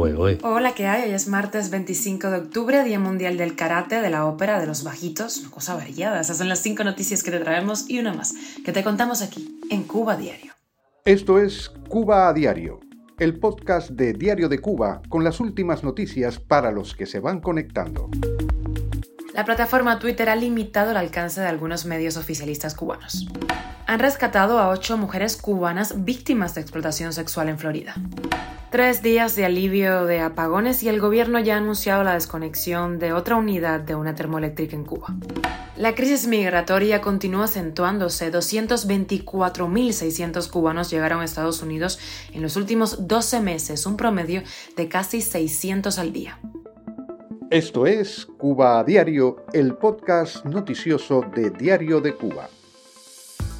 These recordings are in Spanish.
Hola, ¿qué hay? Hoy es martes 25 de octubre, Día Mundial del Karate, de la Ópera, de los Bajitos, una cosa variada. Esas son las cinco noticias que te traemos y una más, que te contamos aquí, en Cuba Diario. Esto es Cuba a Diario, el podcast de Diario de Cuba con las últimas noticias para los que se van conectando. La plataforma Twitter ha limitado el alcance de algunos medios oficialistas cubanos. Han rescatado a ocho mujeres cubanas víctimas de explotación sexual en Florida. Tres días de alivio de apagones y el gobierno ya ha anunciado la desconexión de otra unidad de una termoeléctrica en Cuba. La crisis migratoria continúa acentuándose. 224.600 cubanos llegaron a Estados Unidos en los últimos 12 meses, un promedio de casi 600 al día. Esto es Cuba a Diario, el podcast noticioso de Diario de Cuba.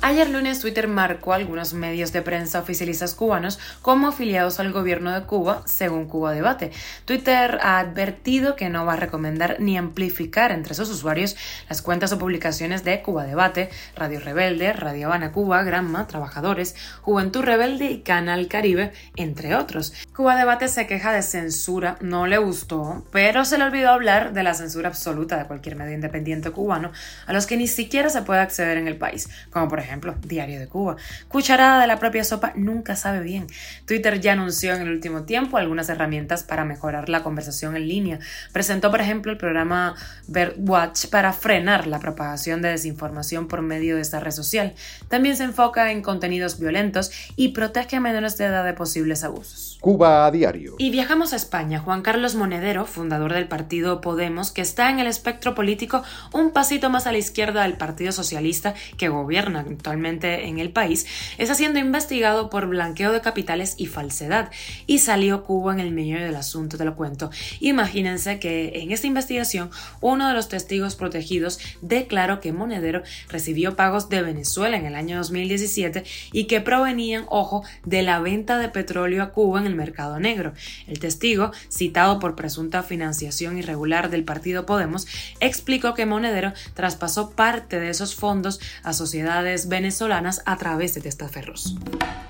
Ayer lunes Twitter marcó a algunos medios de prensa oficialistas cubanos como afiliados al gobierno de Cuba, según Cuba Debate. Twitter ha advertido que no va a recomendar ni amplificar entre sus usuarios las cuentas o publicaciones de Cuba Debate, Radio Rebelde, Radio Habana Cuba, Granma, Trabajadores, Juventud Rebelde y Canal Caribe, entre otros. Cuba Debate se queja de censura, no le gustó, pero se le olvidó hablar de la censura absoluta de cualquier medio independiente cubano a los que ni siquiera se puede acceder en el país, como por ejemplo ejemplo, Diario de Cuba. Cucharada de la propia sopa nunca sabe bien. Twitter ya anunció en el último tiempo algunas herramientas para mejorar la conversación en línea. Presentó, por ejemplo, el programa Birdwatch para frenar la propagación de desinformación por medio de esta red social. También se enfoca en contenidos violentos y protege a menores de edad de posibles abusos. Cuba a diario. Y viajamos a España. Juan Carlos Monedero, fundador del partido Podemos, que está en el espectro político un pasito más a la izquierda del Partido Socialista que gobierna actualmente en el país, está siendo investigado por blanqueo de capitales y falsedad. Y salió Cuba en el medio del asunto, te lo cuento. Imagínense que en esta investigación uno de los testigos protegidos declaró que Monedero recibió pagos de Venezuela en el año 2017 y que provenían, ojo, de la venta de petróleo a Cuba en el mercado negro. El testigo, citado por presunta financiación irregular del partido Podemos, explicó que Monedero traspasó parte de esos fondos a sociedades venezolanas a través de testaferros.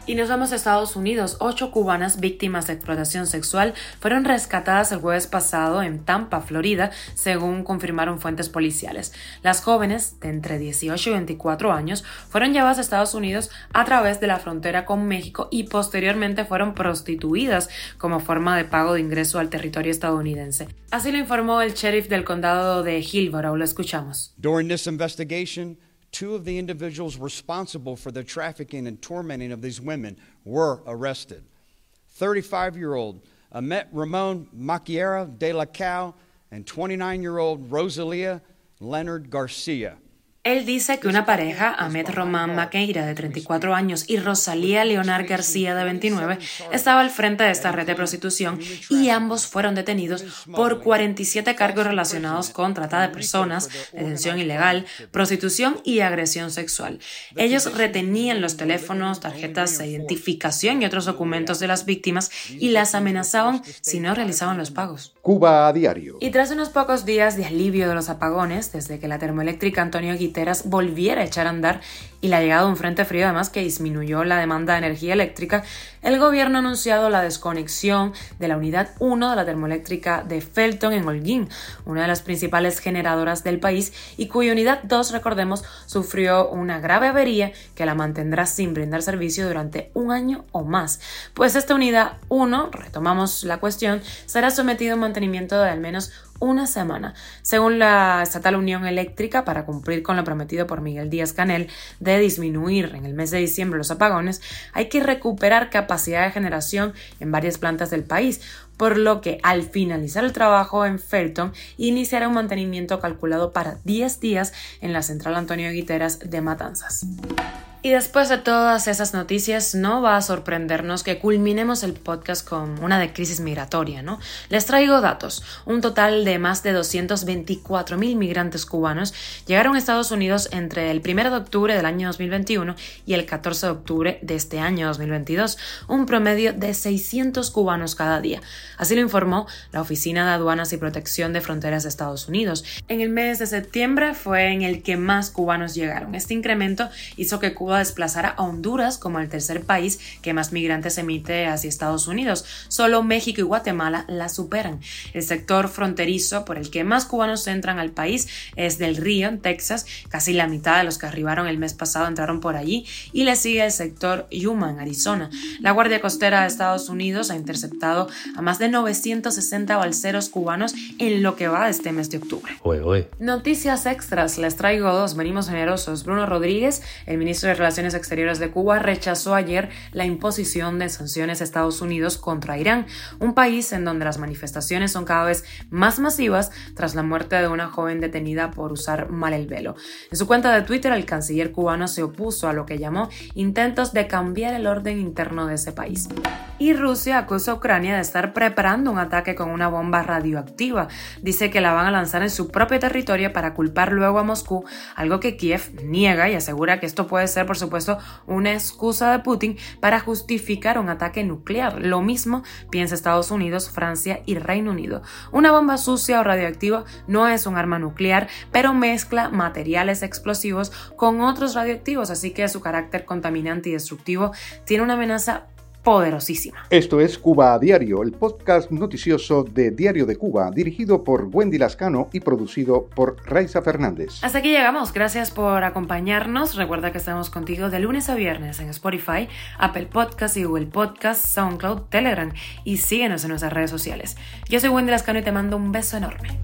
Y nos vamos a Estados Unidos. Ocho cubanas víctimas de explotación sexual fueron rescatadas el jueves pasado en Tampa, Florida, según confirmaron fuentes policiales. Las jóvenes, de entre 18 y 24 años, fueron llevadas a Estados Unidos a través de la frontera con México y posteriormente fueron prostituidas como forma de pago de ingreso al territorio estadounidense. Así lo informó el sheriff del condado de Hillsborough. Lo escuchamos. During this investigation, two of the individuals responsible for the trafficking and tormenting of these women were arrested. 35 year old Amet Ramon Maquiera de la Cal and 29 year old Rosalia Leonard Garcia. Él dice que una pareja, Ahmed Román Maqueira, de 34 años, y Rosalía Leonard García, de 29, estaba al frente de esta red de prostitución y ambos fueron detenidos por 47 cargos relacionados con trata de personas, detención ilegal, prostitución y agresión sexual. Ellos retenían los teléfonos, tarjetas de identificación y otros documentos de las víctimas y las amenazaban si no realizaban los pagos. Cuba a diario. Y tras unos pocos días de alivio de los apagones, desde que la termoeléctrica Antonio volviera a echar a andar y la llegada de un frente frío además que disminuyó la demanda de energía eléctrica, el gobierno ha anunciado la desconexión de la unidad 1 de la termoeléctrica de Felton en Holguín, una de las principales generadoras del país y cuya unidad 2, recordemos, sufrió una grave avería que la mantendrá sin brindar servicio durante un año o más. Pues esta unidad 1, retomamos la cuestión, será sometida a un mantenimiento de al menos una semana. Según la Estatal Unión Eléctrica, para cumplir con lo prometido por Miguel Díaz Canel disminuir en el mes de diciembre los apagones, hay que recuperar capacidad de generación en varias plantas del país, por lo que al finalizar el trabajo en Felton iniciará un mantenimiento calculado para 10 días en la central Antonio Guiteras de Matanzas. Y después de todas esas noticias, no va a sorprendernos que culminemos el podcast con una de crisis migratoria, ¿no? Les traigo datos. Un total de más de 224 mil migrantes cubanos llegaron a Estados Unidos entre el 1 de octubre del año 2021 y el 14 de octubre de este año 2022, un promedio de 600 cubanos cada día. Así lo informó la Oficina de Aduanas y Protección de Fronteras de Estados Unidos. En el mes de septiembre fue en el que más cubanos llegaron. Este incremento hizo que Cuba Cuba desplazara a Honduras como el tercer país que más migrantes emite hacia Estados Unidos. Solo México y Guatemala la superan. El sector fronterizo por el que más cubanos entran al país es del Río, en Texas. Casi la mitad de los que arribaron el mes pasado entraron por allí. Y le sigue el sector Yuma, en Arizona. La Guardia Costera de Estados Unidos ha interceptado a más de 960 balseros cubanos en lo que va de este mes de octubre. Noticias extras, les traigo dos, venimos generosos. Bruno Rodríguez, el ministro de Relaciones Exteriores de Cuba, rechazó ayer la imposición de sanciones a Estados Unidos contra Irán, un país en donde las manifestaciones son cada vez más masivas tras la muerte de una joven detenida por usar mal el velo. En su cuenta de Twitter, el canciller cubano se opuso a lo que llamó intentos de cambiar el orden interno de ese país. Y Rusia acusa a Ucrania de estar preparando un ataque con una bomba radioactiva. Dice que la van a lanzar en su propio territorio para culpar luego a Moscú, algo que Kiev niega y asegura que esto puede ser, por supuesto, una excusa de Putin para justificar un ataque nuclear. Lo mismo piensa Estados Unidos, Francia y Reino Unido. Una bomba sucia o radioactiva no es un arma nuclear, pero mezcla materiales explosivos con otros radioactivos, así que su carácter contaminante y destructivo tiene una amenaza poderosísima. Esto es Cuba a Diario, el podcast noticioso de Diario de Cuba, dirigido por Wendy Lascano y producido por Raiza Fernández. Hasta aquí llegamos, gracias por acompañarnos. Recuerda que estamos contigo de lunes a viernes en Spotify, Apple Podcast y Google Podcast, SoundCloud, Telegram y síguenos en nuestras redes sociales. Yo soy Wendy Lascano y te mando un beso enorme.